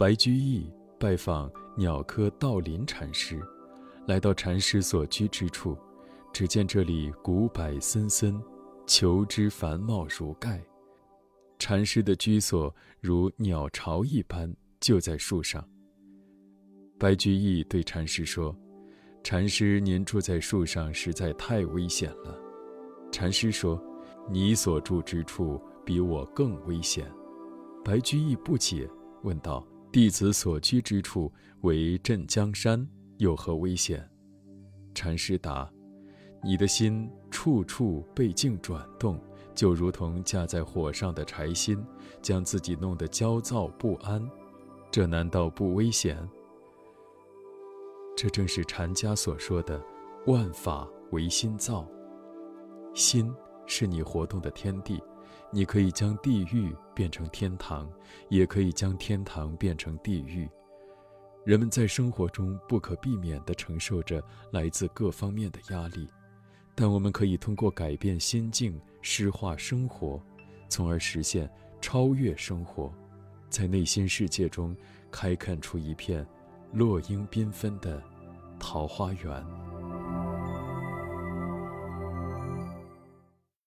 白居易拜访鸟科道林禅师，来到禅师所居之处，只见这里古柏森森，虬枝繁茂如盖。禅师的居所如鸟巢一般，就在树上。白居易对禅师说：“禅师，您住在树上实在太危险了。”禅师说：“你所住之处比我更危险。”白居易不解，问道：“弟子所居之处为镇江山，有何危险？”禅师答：“你的心处处被境转动。”就如同架在火上的柴薪，将自己弄得焦躁不安，这难道不危险？这正是禅家所说的“万法唯心造”。心是你活动的天地，你可以将地狱变成天堂，也可以将天堂变成地狱。人们在生活中不可避免地承受着来自各方面的压力。但我们可以通过改变心境、诗化生活，从而实现超越生活，在内心世界中开垦出一片落英缤纷的桃花源。